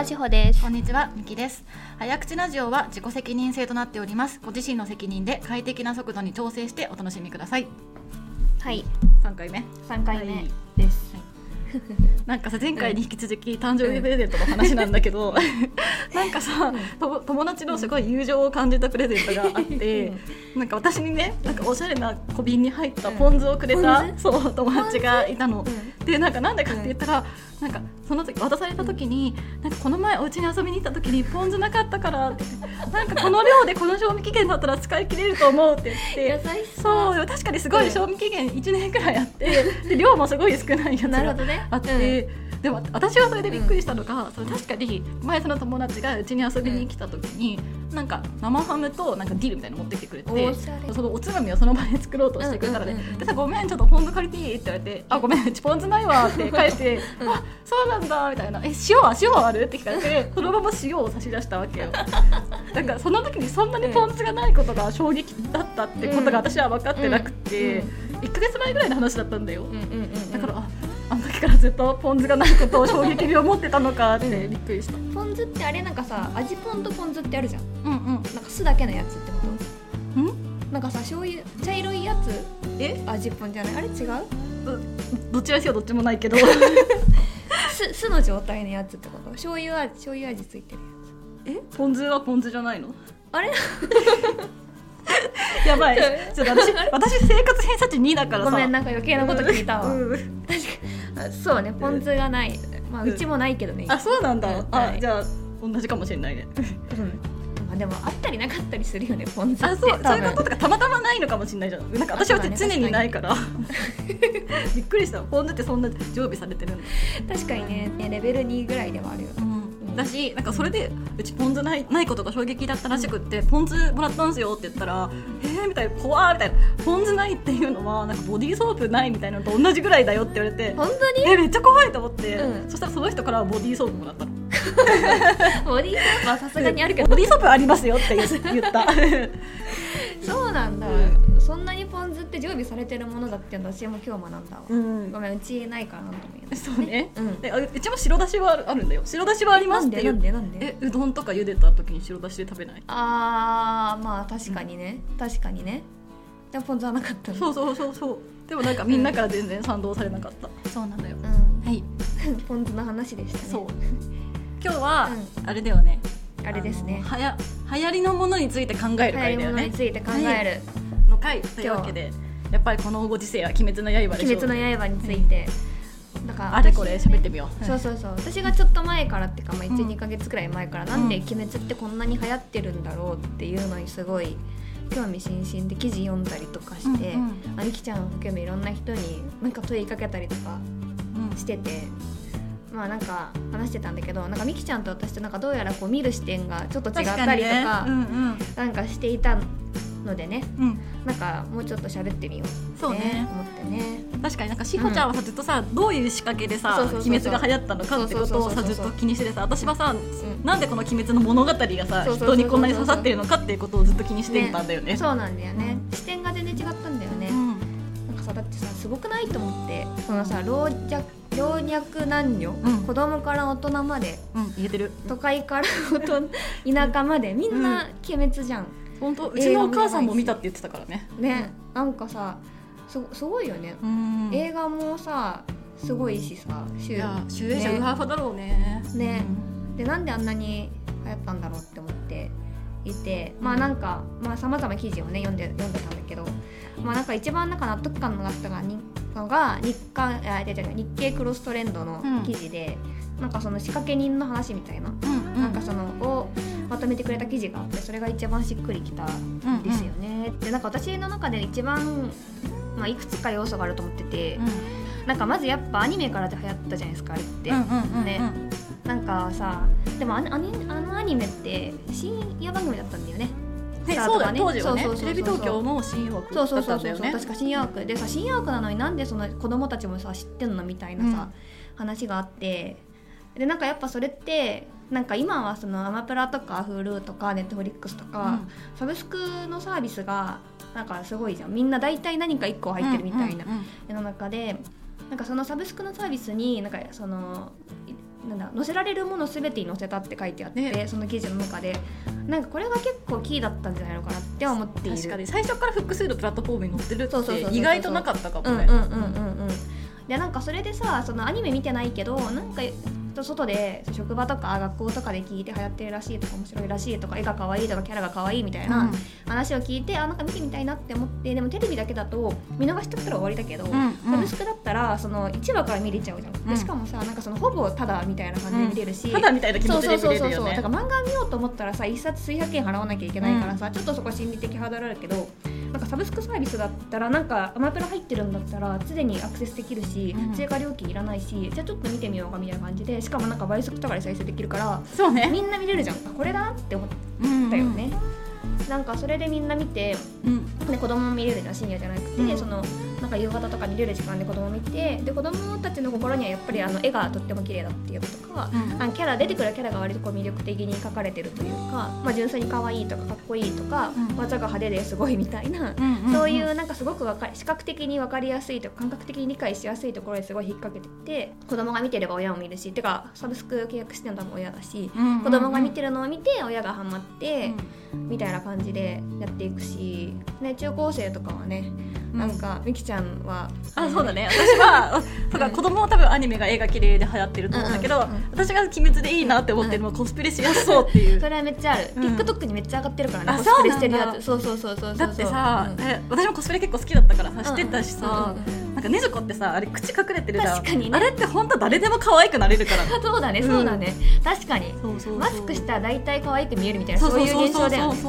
はしほですこんにちは、みきです。早口ラジオは自己責任制となっております。ご自身の責任で快適な速度に調整してお楽しみください。はい3回目。3回目はいです、なんかさ前回に引き続き誕生日プレゼントの話なんだけど、なんかさ、と友達のすごい友情を感じたプレゼントがあって、なんか私にねなんかおしゃれな小瓶に入ったポン酢をくれた、そう友達がいたの。うでなんかなんでかって言ったら、なんかその時渡された時に、なんかこの前お家に遊びに行った時にポン酢なかったからなんかこの量でこの賞味期限だったら使い切れると思うって言って。そう確かにすごい賞味期限1年くらいあってで量もすごい少ないやつがなるほどねあって、でも私はそれでびっくりしたのが、それ確かに前その友達がうちに遊びに来た時に、なんか生ハムとなんかディルみたいなの持ってきてくれてそのおつまみをその場で作ろうとしてくれたらでさごめんちょっとポン酢借りていい？って言われてあごめんうちポン酢ないわって返して、う んあそうなんだみたいなえ塩は塩はある？って聞かれてそのまま塩を差し出したわけよ。だからその時にそんなにポン酢がないことが衝撃だったってことが私は分かってなくて、うん。1ヶ月前ぐらいの話だったんだよ、だから時からずっとポン酢がないことを衝撃に思ってたのかってびっくりした。ポン酢ってあれなんかさ味ポンとポン酢ってあるじゃん。うん。うん。なんか酢だけのやつってこと？ん？なんかさ醤油茶色いやつ？え？味ポンじゃない？あれ違う？どっちらにせよどっちもないけど。酢酢の状態のやつってこと？醤油味醤油味ついてるえ？ポン酢はポン酢じゃないの？あれ？やばい。ちょっと私私生活偏差値2だからさ。ごめんなんか余計なこと聞いたわ、うん。あそうねポン酢がない。まあうちもないけどね、あそうなんだ。あじゃあ同じかもしれないね。うん。まあ、でもあったりなかったりするよねポン酢って。あそうそういうこととかたまたまないのかもしれないじゃん。なんか私は常にないから。びっくりした。ポン酢ってそんな常備されてるんだ。確かにね。ねレベル2ぐらいではあるよだしなんかそれでうちポン酢ないないことが衝撃だったらしくって、ポン酢もらったんすよって言ったら「えー?」みたいな「怖ー」みたいな「ポン酢ないっていうのはなんかボディーソープないみたいなのと同じぐらいだよって言われて本当に？えめっちゃ怖いと思って、うん。そしたらその人からボディーソープもらったの。ボディーソープはさすがにあるけど。ボディーソープありますよって言言った。そうなんだ、うそんなにポン酢って常備されてるものだって私も今日学んだわ、うん。ごめんうちないからなんともそうね、うん。うちも白だしはあるあるんだよ。白だしはありますってでなんでうどんとか茹でた時に白だしで食べない？あーまあ確かにね、確かにね。でもポン酢はなかったの。そうそうそうそう。でもなんかみんなから全然賛同されなかった、そうなんだよ。う。ん。はい。ポン酢の話でしたね。そう。今日は、うあれだよね。あれですね。はや流行りのものについて考える流行り回だよね物について考えの回というわけでやっぱりこのご時世は「鬼滅の刃」る「でしょ鬼滅の刃」について、だからあれこれ喋ってみよう、そうそうそう。私がちょっと前からっていうか、まあ、うん。12か月くらい前からなんで「鬼滅」ってこんなに流行ってるんだろうっていうのにすごい興味津々で記事読んだりとかして、うんうん。あみきちゃんを含めいろんな人になんか問いかけたりとかうん。してて。まあなんか話してたんだけどなんかみきちゃんと私となんかどうやらこう見る視点がちょっと違ったりとか確かにね。うん。なんかしていたのでね。うん。うんなんかもうちょっと喋ってみよう。そうね。思ってね。確かになんかしほちゃんはさずっとさどういう仕掛けでさ鬼滅が流行ったのかってことをさずっと気にしててさ私はさうん。なんでこの鬼滅の物語がさ人にこんなに刺さってるのかっていうことをずっと気にしてたんだよね。そうなんだよね、う視点が全然違ったんだよね、うん。なんかさだってさすごくない？と思って。そのさ老若老若男女、うん。子供から大人までうん言えてる。都会から田舎までみんな鬼滅じゃん、本当？うちのお母さんも見たって言ってたからね。ねなんかさすすごいよね、うん。映画もさすごいしさ集いや集英社ね。ウハウハだろうね。ね。でなんであんなに流行ったんだろうって思っていて。まあなんかまあさまざま記事をね読んで読んでたんだけど。まあなんか一番なんか納得感のあったのが日刊あ違う違う日経クロストレンドの記事で、なんかその仕掛け人の話みたいな、うんうん。なんかそのをまとめてくれた記事があってそれが一番しっくりきたんですよね。でなんか私の中で一番まあ、いくつか要素があると思ってて、なんかまずやっぱアニメからで流行ったじゃないですかあれって、うんうんうんうんね。なんかさでもあのあのあのアニメって深夜番組だったんだよね。ね。そうだね当時はね。テレビ東京の新曜枠だったんだよね確か深夜枠でさ深夜枠なのになんでその子供たちもさ知ってんのみたいなさ、話があって。でなんかやっぱそれってなんか今はそのアマプラとか Hulu とか Netflix とか、サブスクのサービスがなんかすごいじゃん。みんな大体何か1個入ってるみたいなうんうんうん。世の中でなんかそのサブスクのサービスになんかそのいなんだ載せられるものすべてに載せたって書いてあって、ね。その記事の中で。なんかこれが結構キーだったんじゃないのかなって思っている。確かに最初から複数のプラットフォームに載ってるって意外となかったかもね。うんうんうんうんうん。でなんかそれでさそのアニメ見てないけどなんか外で職場とか学校とかで聞いて流行ってるらしいとか面白いらしいとか絵が可愛いとかキャラが可愛いみたいな話を聞いて、あなんか見てみたいなって思ってでもテレビだけだと見逃しちゃったら終わりだけど、うんうん。サブスクだったらその1話から見れちゃうじゃん、うん。でしかもさなんかそのほぼただみたいな感じで見れるし、ただみたいな気持ちで見れるそうそうそうよねそう。だから漫画見ようと思ったらさ一冊数百円払わなきゃいけないからさ、ちょっとそこ心理的ハードルあるけどなんかサブスクサービスだったらなんかアマプラ入ってるんだったら常にアクセスできるし、うん。追加料金いらないしじゃあちょっと見てみようかみたいな感じでしかもなんか倍速とかで再生できるからそうね。みんな見れるじゃん。あこれだなって思っうんたよね、なんかそれでみんな見てうん。で子供も見れるじゃん。深夜じゃなくて、うん。そのなんか夕方とか見れる時間で子供見てで子供たちの心にはやっぱりあの絵がとっても綺麗だっていうこととか、あのキャラ出てくるキャラが割とこう魅力的に描かれてるというか、まあ、純粋に可愛いとかかっこいいとか、うん。技が派手ですごいみたいな、うんそういうなんかすごくわか視覚的に分かりやすいとか感覚的に理解しやすいところですごい引っ掛けてて子供が見てれば親も見るしてかサブスク契約してるの多分親だし、子供が見てるのを見て親がハマって、みたいな感じでやっていくし、ね、中高生とかはね、なんかみきちゃんはあそうだね。私はそうか子供は多分アニメが絵が綺麗で流行ってると思うんだけど、私が「鬼滅」でいいなって思ってるのはコスプレしやすそうっていう。それはめっちゃある、うん。TikTok にめっちゃ上がってるからねあコスプレしてるやつ。そうそうそうそうだってさ、私もコスプレ結構好きだったからさしてたしさ、なんかねずこってさあれ口隠れてるじゃん。確かにね。あれって本当誰でも可愛くなれるから。あそうだねうん。そうだね、確かに。そうそうそう。マスクしたら大体可愛く見えるみたいなそういう現象だよ。ね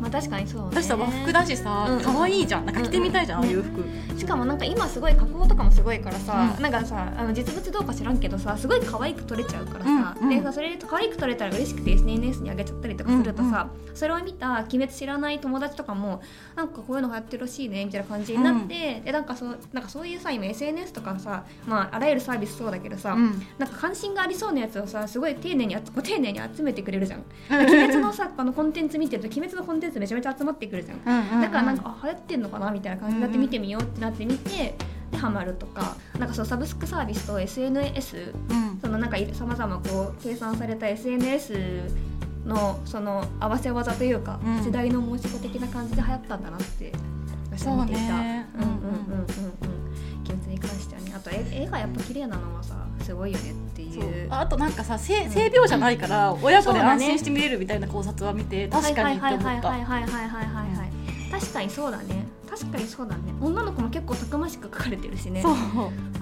まあ確かにそうね。私さ和服だしさうん可愛いじゃん。なんか着てみたいじゃん、うんああいう服。しかもなんか今すごい加工とかもすごいからさ、うん。なんかさあの実物どうか知らんけどさすごい可愛く撮れちゃうからさ、うんうん。でさそれで可愛く撮れたら嬉しくて SNS に上げちゃったりとかするとさ、それを見た鬼滅知らない友達とかもなんかこういうの流行ってるらしいねみたいな感じになって、でなんかそうなんかそういうさ今 SNS とかさ、まあ、あらゆるサービスそうだけどさ、うん。なんか関心がありそうなやつをさすごい丁寧にあご丁寧に集めてくれるじゃん。鬼滅のさあのコンテンツ見てると鬼滅のコンテンツめちゃめちゃ集まってくるじゃん。だからなんか、あ流行ってんのかなみたいな感じ。になって見てみようってなってみて、でハマるとか。なんかそうサブスクサービスと SNS うん。そのなんかさまざまこう計算された SNS のその合わせ技というか、うん。時代の申し子的な感じで流行ったんだなって私は見ていた。と絵絵がやっぱ綺麗なのはさすごいよねっていう。あとなんかさ性性病じゃないから、親子で安心して見れるみたいな考察は見て、確かにって思った。確かにそうだね確かにそうだね女の子も結構たくましく描かれてるしね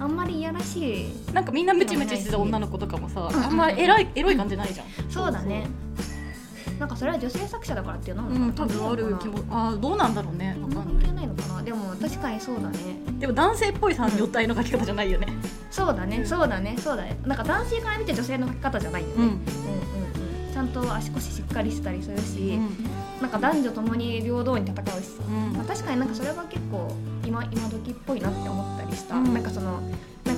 あんまりいやらしいなんかみんなムチムチしてた女の子とかもさ、あんまりエロいエロい感じないじゃん、そうだねなんかそれは女性作者だからっていうのも、うん、多分ある気もあどうなんだろうね分かんない確かにそうだね。でも男性っぽいさ女体の書き方じゃないよね。そうだね。そうだね。そうだねなんか男性から見て女性の書き方じゃないよね、うん。うんうんうん。ちゃんと足腰しっかりしたりするし、なんか男女ともに平等に戦うしさ、うん。まあ、確かになんかそれは結構今今時っぽいなって思ったりした、うん。なんかその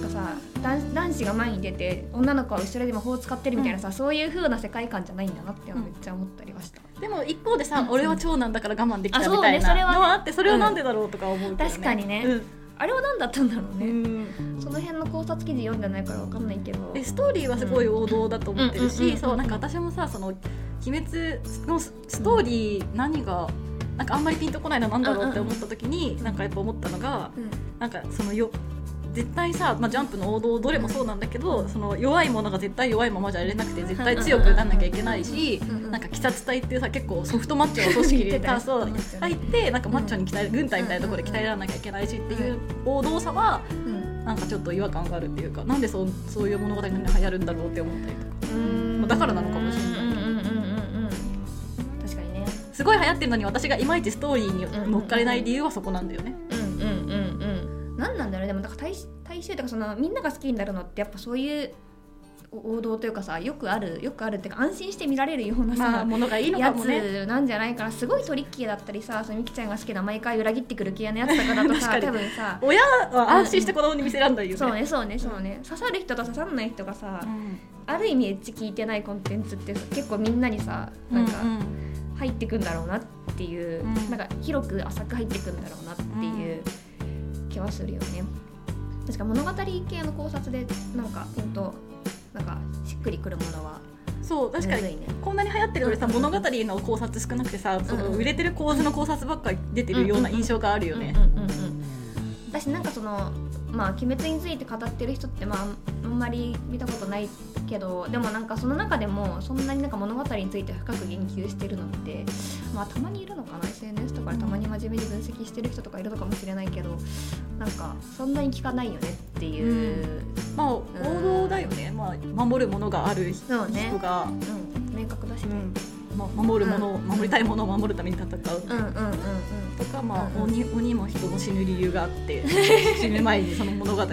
かさ男男子が前に出て女の子は後ろで魔法を使ってるみたいなさ、そういう風な世界観じゃないんだなってめっちゃ思ったりはした、でも一方でさ、うん。俺は長男だから我慢できたみたいなねそれはねのはあってそれはなんでだろうとか思うけど、ね。確かにね。うん。あれは何だったんだろうね、うん。その辺の考察記事読んでないからわかんないけど。でストーリーはすごい王道だと思ってるうんうんうんうんしそうなんか私もさその鬼滅のスストーリー何がなんかあんまりピンとこないのなんだろうって思った時になんかやっぱ思ったのがうん。なんかそのよ絶対さ、まあ、ジャンプの王道どれもそうなんだけどその弱いものが絶対弱いままじゃいれなくて絶対強くなんなきゃいけないしなんか鬼殺隊っていうさ結構ソフトマッチョの組織言ってたねでそうソフトマッチョね入ってなんかマッチョに鍛える軍隊みたいなところで鍛えられなきゃいけないしっていう王道さはうんなんかちょっと違和感があるっていうかなんでそうそういう物語に流行るんだろうって思ったりとかうんまあだからなのかもしれないすごい流行ってるのに私がいまいちストーリーに乗っかれない理由はそこなんだよね。うん大衆とかそのみんなが好きになるのってやっぱそういう王道というかさよくあるよくあるっていうか安心して見られるようなさ、ものがいいのやかもね。つなんじゃないかなすごいトリッキーだったりさそのみきちゃんが好きな毎回裏切ってくる系のやつとかだとさ確か多分さ親は安心して子供に見せらんないよね。そうねそうねそうね刺さる人と刺さらない人がさ、うんある意味エッジ聞いてないコンテンツって結構みんなにさなんか入ってくんだろうなっていう、うんなんか広く浅く入ってくんだろうなっていう気はするよね。確か物語系の考察でなんかほんとなんかしっくりくるものはそう確かにね。こんなに流行ってるのにさ物語の考察少なくてさそのうんうん。売れてる構図の考察ばっかり出てるような印象があるよね。私なんかそのまあ鬼滅について語ってる人ってまああんまり見たことないけどでもなんかその中でもそんなになんか物語について深く言及してるのってまあたまにいるのかな？SNS とかでたまに真面目に分析してる人とかいるのかもしれないけどなんかそんなに聞かないよねっていう、まあ王道だよね。まあ守るものがある人そうね。が、うん、明確だしね、うんまあ守るものを守りたいものを守るために戦う。うん、うんうんうん。とか、まあ、うん鬼鬼も人の死ぬ理由があって 死ぬ前にその物語が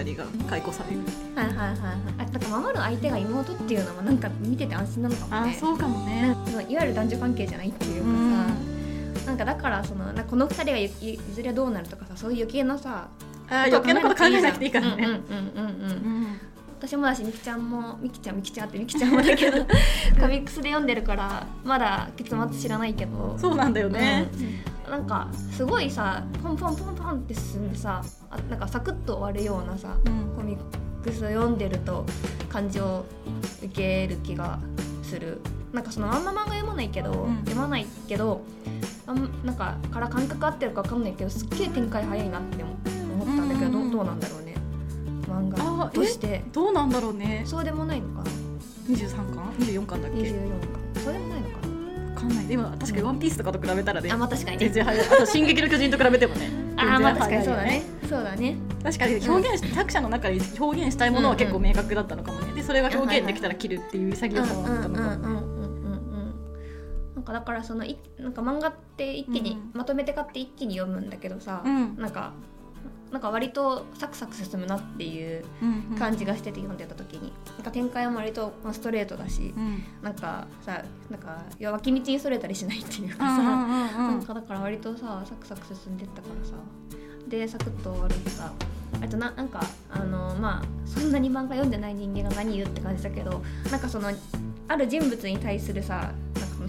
解雇されるはいはいはいはい。あなんか守る相手が妹っていうのもなんか見てて安心なのかもね。あそうかもね。いわゆる男女関係じゃないっていうかさ、なんかだからそのなんかこの二人がいいずれどうなるとかさそういう余計なさあ余計なこと考えなくていいからね、うんうんうんうんうん。うん私もだしみきちゃんもみきちゃんみきちゃんってみきちゃんもだけど コミックスで読んでるからまだ結末知らないけどそうなんだよね、なんかすごいさポンポンポンポンって進んでさあなんかサクッと終わるようなさうん。コミックス読んでると感情を受ける気がする。なんかそのあんま漫画読まないけど、ん。読まないけどあんなんかから感覚合ってるか分かんないけどすっげえ展開早いなって思ったんだけど、うんうんうん。どうなんだろうね漫画あとして。どうなんだろうね。そうでもないのかな。23巻？24巻だっけ？24かそうでもないのかわかんない。でも確かに「ワンピースとかと比べたらね。なあまあ確かにね。全然早いあと「進撃の巨人」と比べてもね。あーまあ確かにそうだね。そうだね。確かに表現し作者の中で表現したいものは結構明確だったのかもね。でそれが表現できたら切るっていう潔さはあったのかも。ねうんうんうんうんうんうん。なんかだからそのいなんか漫画って一気に、うん。まとめて買って一気に読むんだけどさ、うん。なんかなんか割とサクサク進むなっていううん感じがしてて読んでた時に。なんか展開も割とまあストレートだしうん。なんかさなんかいや脇道にそれたりしないっていうかさ、なんかだから割とさサクサク進んでったからさ。でサクッと終わるしさあとななんかあのまあそんなに漫画読んでない人間が何言うって感じだけどなんかそのある人物に対するさ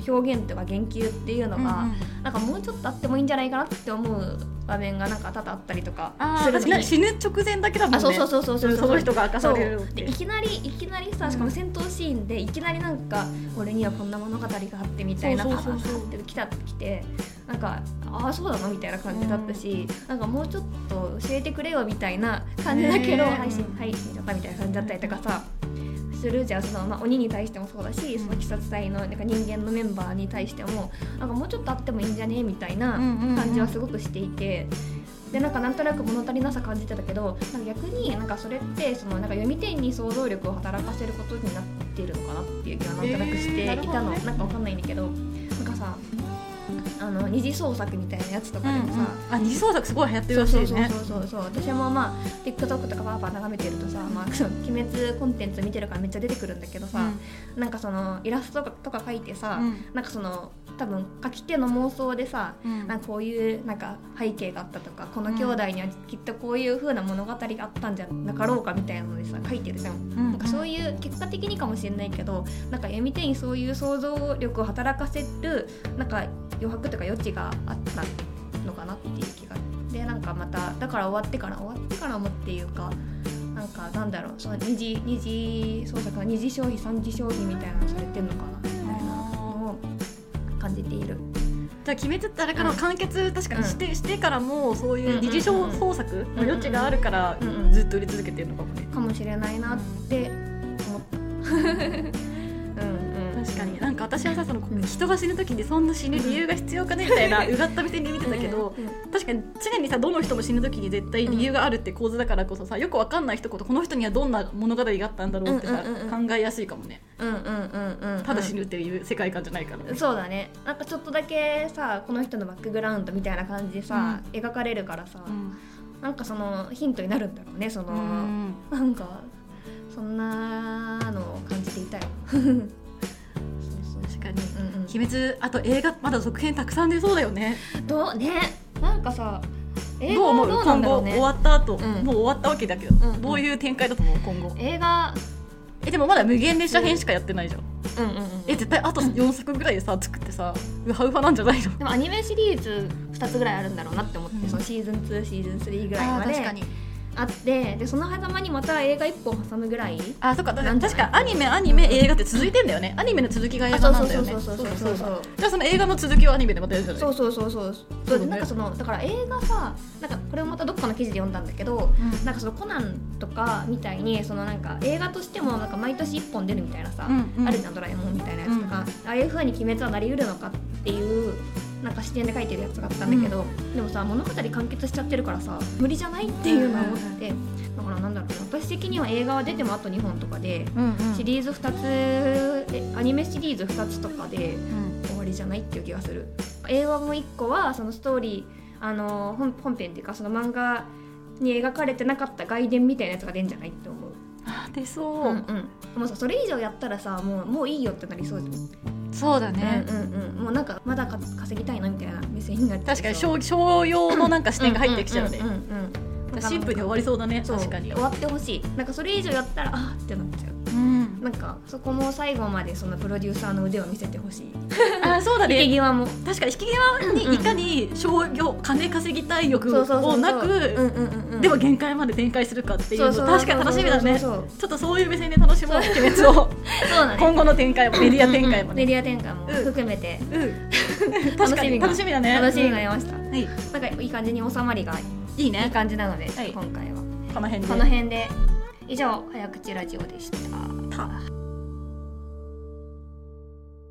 表現とか言及っていうのが、なんかもうちょっとあってもいいんじゃないかなって思う場面がなんか多々あったりとかするに。死ぬ直前だけだもんね。あそうそうそうそうそう。その人が明かされるでいきなりいきなりさしかも戦闘シーンでいきなりなんか俺にはこんな物語があってみたいなそうそうそうそう。パパパって来た来てなんかああそうなのみたいな感じだったし、なんかもうちょっと教えてくれよみたいな感じだけど配信配信だったみたいな感じだったりとかさする。じゃんその、まあ、鬼に対してもそうだしその鬼殺隊のなんか人間のメンバーに対してもなんかもうちょっとあってもいいんじゃね？みたいな感じはすごくしていて。でなんかなんとなく物足りなさ感じてたけどなんか逆になんかそれってそのなんか読み手に想像力を働かせることになっているのかなっていう気はなんとなくしていたの、えーなね。なんかわかんないんだけど。なんかさあの二次創作みたいなやつとかでもさ、あ二次創作すごい流行ってるそうそうらしいね。そうそうそう私もまあ TikTok とかパーパー眺めてるとさ、まあ、その鬼滅コンテンツ見てるからめっちゃ出てくるんだけどさ、なんかそのイラストとかとか描いてさ、うん。なんかその多分書き手の妄想でさ、うん。なんかこういうなんか背景があったとかこの兄弟にはきっとこういう風な物語があったんじゃなかろうかみたいなのでさ書いてるじゃん。うん。なんかそういう結果的にかもしれないけどなんか読み手にそういう想像力を働かせるなんか余白とか余地があったのかなっていう気が。でなんかまただから終わってから終わってからもっていうかなんかなんだろうその二次二次創作の二次消費三次消費みたいなのされてんのかなみたいなのを感じている。じゃあ鬼滅ってあれからうん完結確かにして,、してからもそういう二次うんうん。うん創作の余地があるからうんうん。ずっと売り続けてるのかもね。かもしれないなって思った。うんうん、確かに。なんか私はさそのうん人が死ぬ時にそんな死ぬ理由が必要かねみたいな うがった目線で見てたけどうんうん確かに常にさどの人も死ぬ時に絶対理由があるって構図だからこそさよくわかんない人ことこの人にはどんな物語があったんだろうってさうんうんうんうん。考えやすいかもね。うんうんうんうんただ死ぬっていう世界観じゃないからね。そうだねなんかちょっとだけさこの人のバックグラウンドみたいな感じでさ、描かれるからさ、うん。なんかそのヒントになるんだろうねその、うん。なんかそんなのを感じていたよ鬼滅あと映画まだ続編たくさん出そうだよね。どうね。なんかさ映画どう思う？はどうなん今後だろうね。終わった後、うん。もう終わったわけだけど、うん。うんどういう展開だと思う？今後。映画。えでもまだ無限列車編しかやってないじゃん。うん。うんうんえ絶対あと4作ぐらいでさ作ってさウハウハなんじゃないの？でもアニメシリーズ2つぐらいあるんだろうなって思って、うんそのシーズン2シーズン3ぐらいまであってでその狭間にまた映画一本挟むぐらいあそっか確かアニメアニメ映画って続いてんだよね。アニメの続きが映画なんだよねあそうそうそうそう。そうそうじゃあその映画の続きをアニメでまたやるじゃない。そうそうそうそう。そうでなんかそのだから映画さなんかこれもまたどっかの記事で読んだんだけどうん。なんかそのコナンとかみたいにそのなんか映画としてもなんか毎年1本出るみたいなさ、うんうん。あるじゃんドラえもんみたいなやつとか、ああいう風に鬼滅はなりうるのかっていうなんか視点で書いてるやつがあったんだけど、でもさ物語完結しちゃってるからさ無理じゃないっていうのは思って、だからなんだろうな私的には映画は出てもあと2本とかで、うんうん。シリーズ2つえアニメシリーズ2つとかでうん。終わりじゃないっていう気がする。映画も1個はそのストーリーあの本本編っていうかその漫画に描かれてなかった外伝みたいなやつが出んじゃないって思う。あ出そう、うんうん。もうさそれ以上やったらさもうもういいよってなりそうじゃん、そうだね、うんうんうん。もうなんかまだか稼ぎたいのみたいな目線になっちゃう。確かに商商用のなんか視点が入ってきちゃうね。シンプルに終わりそうだね確かに。終わってほしい。なんかそれ以上やったらあーってなっちゃう。うんなんかそこも最後までそのプロデューサーの腕を見せてほしい。あそうだ引きね際も。確かに。引き際にいかに商業金稼ぎたい欲をなくうんうんうんうん。でも限界まで展開するかっていうの。確かに楽しみだね。ちょっとそういう目線で楽しもう。鬼滅を。そうだね。今後の展開もメディア展開もね。メディア展開も。含めて。うん。確かに。楽しみだね。楽しみが出ました、うん。はい。なんかいい感じに収まりがいい。いいね。感じなので、はい。今回は。この辺で。この辺で。以上早口ラジオでしたた